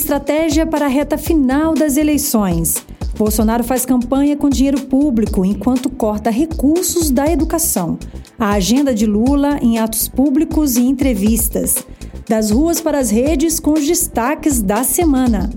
Estratégia para a reta final das eleições. Bolsonaro faz campanha com dinheiro público enquanto corta recursos da educação. A agenda de Lula em atos públicos e entrevistas. Das ruas para as redes com os destaques da semana.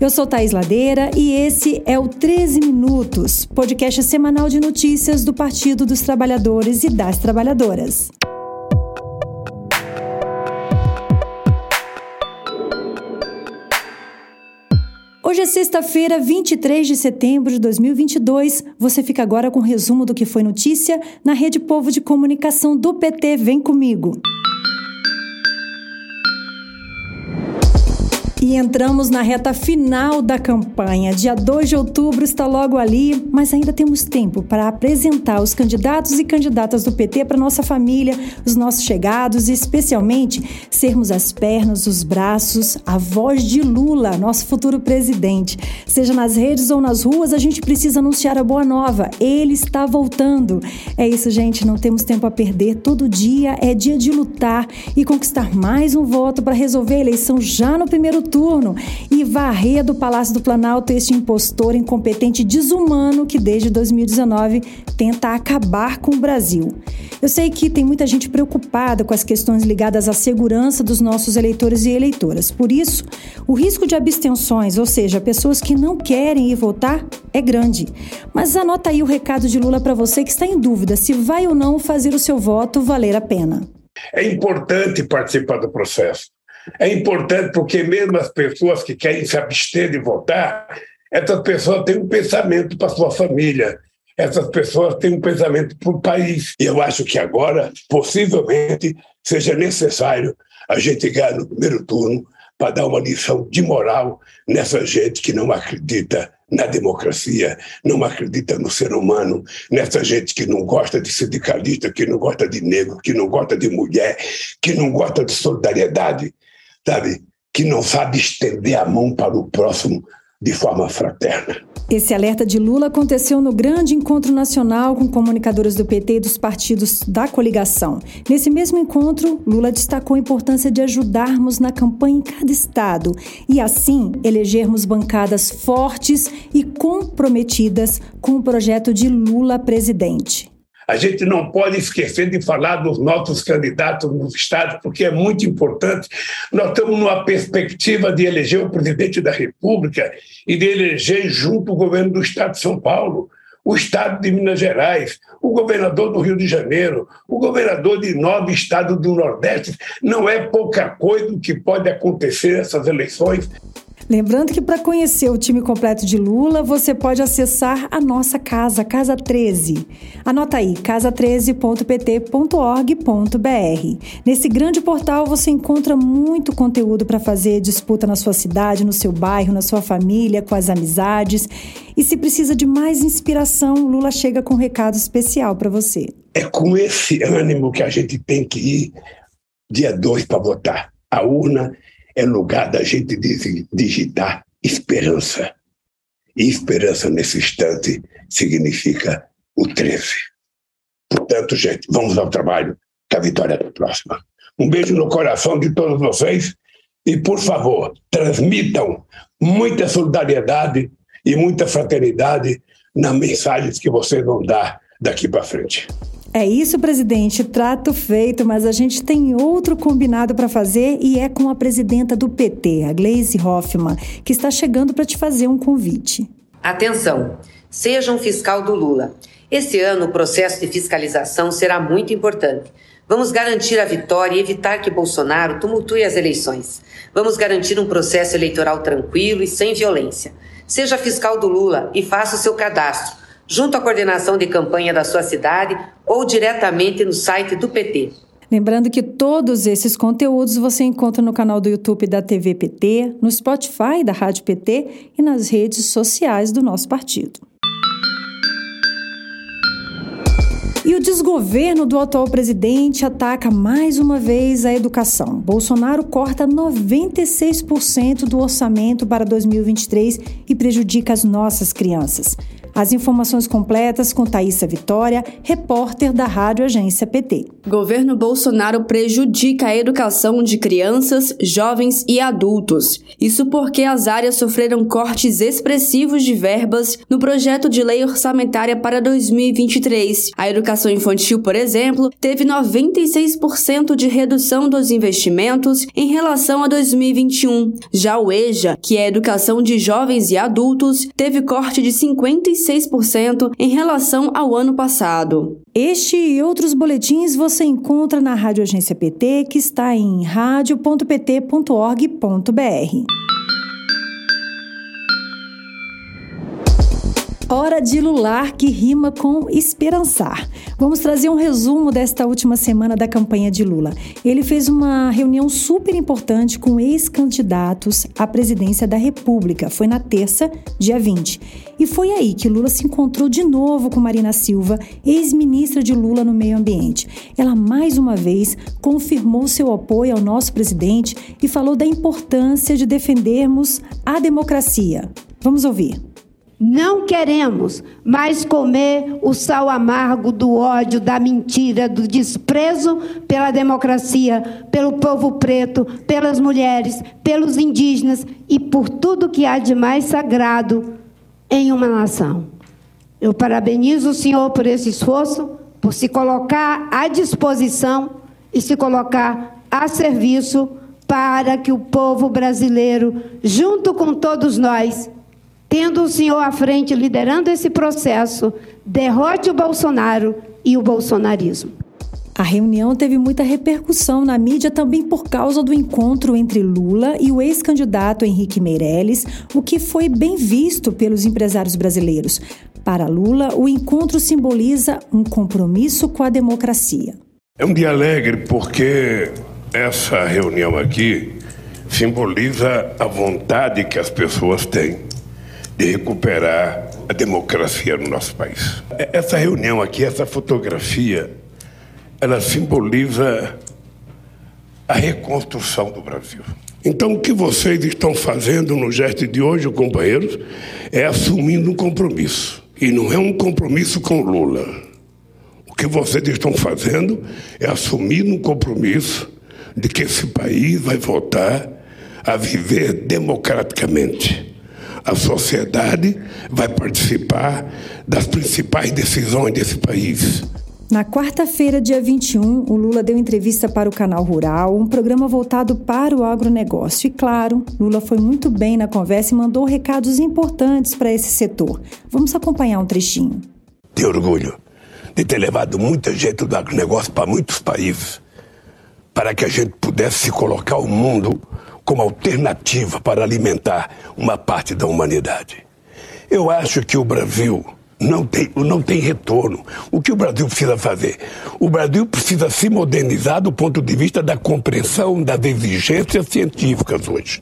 Eu sou Thaís Ladeira e esse é o 13 Minutos, podcast semanal de notícias do Partido dos Trabalhadores e das Trabalhadoras. Hoje é sexta-feira, 23 de setembro de 2022. Você fica agora com um resumo do que foi notícia na Rede Povo de Comunicação do PT. Vem comigo. E entramos na reta final da campanha. Dia 2 de outubro está logo ali, mas ainda temos tempo para apresentar os candidatos e candidatas do PT para nossa família, os nossos chegados e, especialmente, sermos as pernas, os braços, a voz de Lula, nosso futuro presidente. Seja nas redes ou nas ruas, a gente precisa anunciar a boa nova. Ele está voltando. É isso, gente, não temos tempo a perder. Todo dia é dia de lutar e conquistar mais um voto para resolver a eleição já no primeiro turno e varrer do Palácio do Planalto este impostor incompetente desumano que desde 2019 tenta acabar com o Brasil. Eu sei que tem muita gente preocupada com as questões ligadas à segurança dos nossos eleitores e eleitoras. Por isso, o risco de abstenções, ou seja, pessoas que não querem ir votar, é grande. Mas anota aí o recado de Lula para você que está em dúvida se vai ou não fazer o seu voto valer a pena. É importante participar do processo. É importante porque mesmo as pessoas que querem se abster de votar, essas pessoas têm um pensamento para sua família, essas pessoas têm um pensamento para o país. E eu acho que agora, possivelmente, seja necessário a gente ganhar no primeiro turno para dar uma lição de moral nessa gente que não acredita na democracia, não acredita no ser humano, nessa gente que não gosta de sindicalista, que não gosta de negro, que não gosta de mulher, que não gosta de solidariedade sabe, que não sabe estender a mão para o próximo de forma fraterna. Esse alerta de Lula aconteceu no grande encontro nacional com comunicadores do PT e dos partidos da coligação. Nesse mesmo encontro, Lula destacou a importância de ajudarmos na campanha em cada estado e, assim, elegermos bancadas fortes e comprometidas com o projeto de Lula presidente. A gente não pode esquecer de falar dos nossos candidatos nos estados, porque é muito importante. Nós estamos numa perspectiva de eleger o presidente da República e de eleger junto o governo do estado de São Paulo, o estado de Minas Gerais, o governador do Rio de Janeiro, o governador de nove estados do Nordeste. Não é pouca coisa o que pode acontecer nessas eleições. Lembrando que para conhecer o time completo de Lula, você pode acessar a nossa casa, Casa 13. Anota aí, casa13.pt.org.br. Nesse grande portal você encontra muito conteúdo para fazer disputa na sua cidade, no seu bairro, na sua família, com as amizades. E se precisa de mais inspiração, Lula chega com um recado especial para você. É com esse ânimo que a gente tem que ir dia 2 para votar. A urna é lugar da gente digitar esperança. E esperança nesse instante significa o 13. Portanto, gente, vamos ao trabalho, que a vitória é próxima. Um beijo no coração de todos vocês e, por favor, transmitam muita solidariedade e muita fraternidade nas mensagens que vocês vão dar daqui para frente. É isso, presidente. Trato feito, mas a gente tem outro combinado para fazer e é com a presidenta do PT, a Gleisi Hoffmann, que está chegando para te fazer um convite. Atenção! Seja um fiscal do Lula. Esse ano o processo de fiscalização será muito importante. Vamos garantir a vitória e evitar que Bolsonaro tumultue as eleições. Vamos garantir um processo eleitoral tranquilo e sem violência. Seja fiscal do Lula e faça o seu cadastro junto à coordenação de campanha da sua cidade ou diretamente no site do PT. Lembrando que todos esses conteúdos você encontra no canal do YouTube da TV PT, no Spotify da Rádio PT e nas redes sociais do nosso partido. E o desgoverno do atual presidente ataca mais uma vez a educação. Bolsonaro corta 96% do orçamento para 2023 e prejudica as nossas crianças. As informações completas com Thaisa Vitória, repórter da Rádio Agência PT. Governo Bolsonaro prejudica a educação de crianças, jovens e adultos. Isso porque as áreas sofreram cortes expressivos de verbas no projeto de lei orçamentária para 2023. A educação infantil, por exemplo, teve 96% de redução dos investimentos em relação a 2021. Já o EJA, que é a educação de jovens e adultos, teve corte de 56% em relação ao ano passado. Este e outros boletins você encontra na Rádio Agência PT, que está em radio.pt.org.br. Hora de lular que rima com esperançar. Vamos trazer um resumo desta última semana da campanha de Lula. Ele fez uma reunião super importante com ex-candidatos à presidência da República. Foi na terça, dia 20. E foi aí que Lula se encontrou de novo com Marina Silva, ex-ministra de Lula no Meio Ambiente. Ela mais uma vez confirmou seu apoio ao nosso presidente e falou da importância de defendermos a democracia. Vamos ouvir. Não queremos mais comer o sal amargo do ódio, da mentira, do desprezo pela democracia, pelo povo preto, pelas mulheres, pelos indígenas e por tudo que há de mais sagrado em uma nação. Eu parabenizo o senhor por esse esforço, por se colocar à disposição e se colocar a serviço para que o povo brasileiro, junto com todos nós, tendo o senhor à frente liderando esse processo, derrote o Bolsonaro e o bolsonarismo. A reunião teve muita repercussão na mídia também por causa do encontro entre Lula e o ex-candidato Henrique Meirelles, o que foi bem visto pelos empresários brasileiros. Para Lula, o encontro simboliza um compromisso com a democracia. É um dia alegre porque essa reunião aqui simboliza a vontade que as pessoas têm de recuperar a democracia no nosso país. Essa reunião aqui, essa fotografia, ela simboliza a reconstrução do Brasil. Então, o que vocês estão fazendo no gesto de hoje, companheiros, é assumindo um compromisso. E não é um compromisso com Lula. O que vocês estão fazendo é assumir um compromisso de que esse país vai voltar a viver democraticamente a sociedade vai participar das principais decisões desse país. Na quarta-feira, dia 21, o Lula deu entrevista para o Canal Rural, um programa voltado para o agronegócio. E claro, Lula foi muito bem na conversa e mandou recados importantes para esse setor. Vamos acompanhar um trechinho. Tenho orgulho de ter levado muita gente do agronegócio para muitos países, para que a gente pudesse se colocar o mundo como alternativa para alimentar uma parte da humanidade. Eu acho que o Brasil não tem, não tem retorno. O que o Brasil precisa fazer? O Brasil precisa se modernizar do ponto de vista da compreensão das exigências científicas hoje.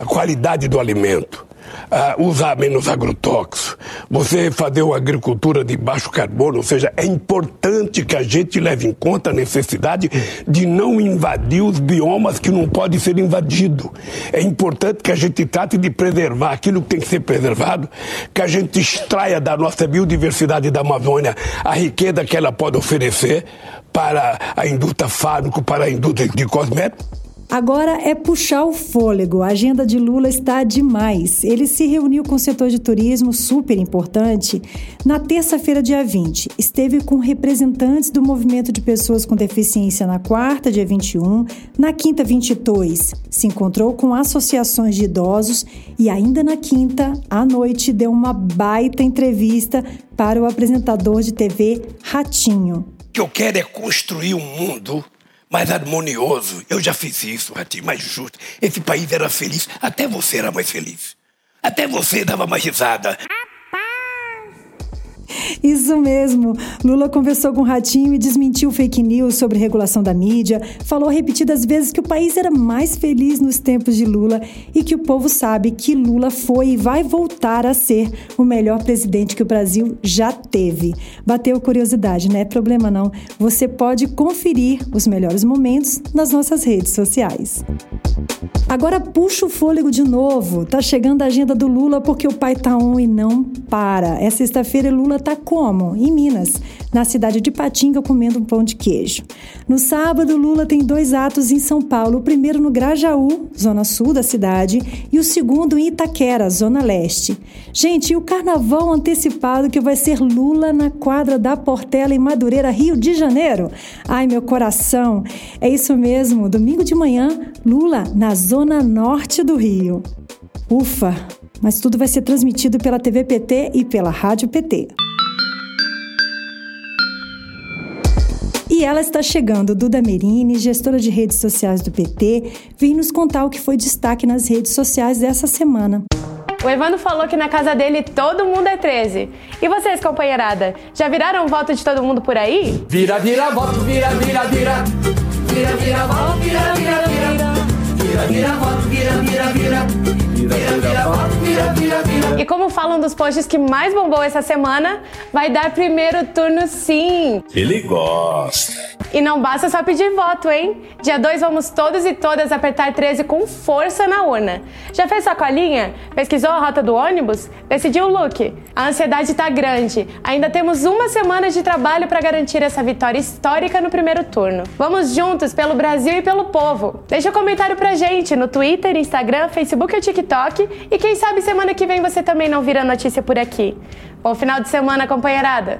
A qualidade do alimento, uh, usar menos agrotóxicos, você fazer uma agricultura de baixo carbono, ou seja, é importante que a gente leve em conta a necessidade de não invadir os biomas que não podem ser invadidos. É importante que a gente trate de preservar aquilo que tem que ser preservado, que a gente extraia da nossa biodiversidade da Amazônia a riqueza que ela pode oferecer para a indústria fármaco, para a indústria de cosméticos Agora é puxar o fôlego. A agenda de Lula está demais. Ele se reuniu com o setor de turismo, super importante, na terça-feira, dia 20. Esteve com representantes do movimento de pessoas com deficiência na quarta, dia 21. Na quinta, 22, se encontrou com associações de idosos e ainda na quinta, à noite, deu uma baita entrevista para o apresentador de TV Ratinho. O que eu quero é construir um mundo mais harmonioso. Eu já fiz isso, Ratinho, mais justo. Esse país era feliz, até você era mais feliz. Até você dava mais risada. Isso mesmo. Lula conversou com o Ratinho e desmentiu fake news sobre regulação da mídia. Falou repetidas vezes que o país era mais feliz nos tempos de Lula e que o povo sabe que Lula foi e vai voltar a ser o melhor presidente que o Brasil já teve. Bateu curiosidade, não é problema não. Você pode conferir os melhores momentos nas nossas redes sociais. Agora puxa o fôlego de novo. Tá chegando a agenda do Lula porque o pai tá on e não para. Essa sexta-feira Lula tá como? Em Minas, na cidade de Patinga, comendo um pão de queijo. No sábado, Lula tem dois atos em São Paulo. O primeiro no Grajaú, zona sul da cidade, e o segundo em Itaquera, zona leste. Gente, e o carnaval antecipado que vai ser Lula na quadra da Portela em Madureira, Rio de Janeiro. Ai, meu coração. É isso mesmo. Domingo de manhã, Lula na zona zona norte do Rio. Ufa, mas tudo vai ser transmitido pela TV PT e pela Rádio PT. E ela está chegando, Duda Merini, gestora de redes sociais do PT, vem nos contar o que foi destaque nas redes sociais dessa semana. O Evandro falou que na casa dele todo mundo é 13. E vocês, companheirada, já viraram o voto de todo mundo por aí? Vira, vira, voto, vira, vira, vira. Vira, vira, voto, vira, vira, vira. Vira, vira, voto, vira, vira, vira. Vira, vira, vira, vira, vira. E como falam dos posts que mais bombou essa semana, vai dar primeiro turno sim. Ele gosta. E não basta só pedir voto, hein? Dia 2 vamos todos e todas apertar 13 com força na urna. Já fez sua colinha? Pesquisou a rota do ônibus? Decidiu o look? A ansiedade tá grande. Ainda temos uma semana de trabalho para garantir essa vitória histórica no primeiro turno. Vamos juntos pelo Brasil e pelo povo. Deixa um comentário pra gente no Twitter, Instagram, Facebook ou TikTok. E quem sabe semana que vem você também não vira notícia por aqui. Bom final de semana, companheirada!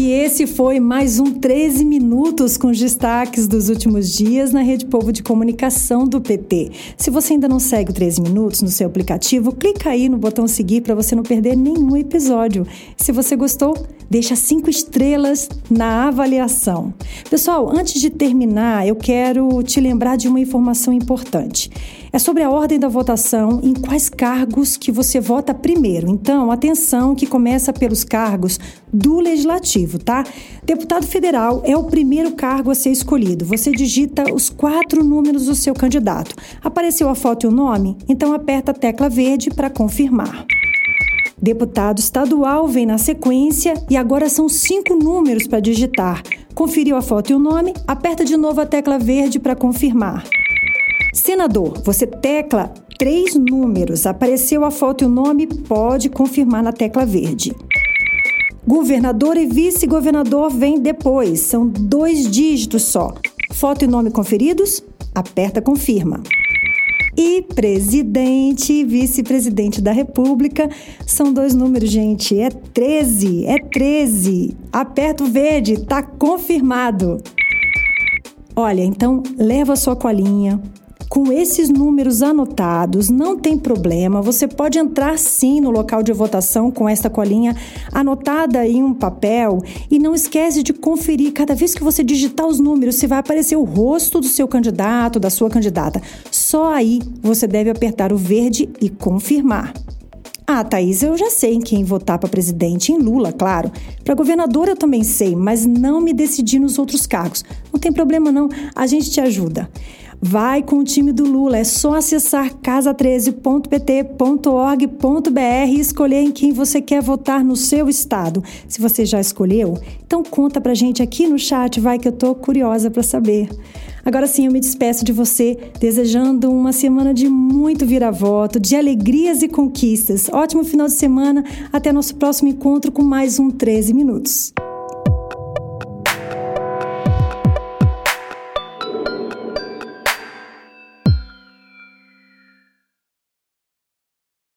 E esse foi mais um 13 minutos com os destaques dos últimos dias na Rede Povo de Comunicação do PT. Se você ainda não segue o 13 minutos no seu aplicativo, clica aí no botão seguir para você não perder nenhum episódio. Se você gostou, deixa cinco estrelas na avaliação. Pessoal, antes de terminar, eu quero te lembrar de uma informação importante. É sobre a ordem da votação, em quais cargos que você vota primeiro. Então, atenção que começa pelos cargos do legislativo, tá? Deputado federal é o primeiro cargo a ser escolhido. Você digita os quatro números do seu candidato. Apareceu a foto e o nome? Então aperta a tecla verde para confirmar. Deputado estadual vem na sequência e agora são cinco números para digitar. Conferiu a foto e o nome? Aperta de novo a tecla verde para confirmar. Senador, você tecla três números, apareceu a foto e o nome, pode confirmar na tecla verde. Governador e vice-governador vem depois, são dois dígitos só. Foto e nome conferidos? Aperta confirma. E presidente e vice-presidente da República são dois números, gente. É 13, é 13. Aperta o verde, tá confirmado. Olha, então leva a sua colinha, com esses números anotados, não tem problema, você pode entrar sim no local de votação com esta colinha anotada em um papel e não esquece de conferir cada vez que você digitar os números se vai aparecer o rosto do seu candidato, da sua candidata. Só aí você deve apertar o verde e confirmar. Ah, Thaís, eu já sei em quem votar para presidente, em Lula, claro. Para governador eu também sei, mas não me decidi nos outros cargos. Não tem problema não, a gente te ajuda. Vai com o time do Lula. É só acessar casa13.pt.org.br e escolher em quem você quer votar no seu estado. Se você já escolheu, então conta pra gente aqui no chat, vai que eu tô curiosa para saber. Agora sim, eu me despeço de você, desejando uma semana de muito vira-voto, de alegrias e conquistas. Ótimo final de semana. Até nosso próximo encontro com mais um 13 Minutos.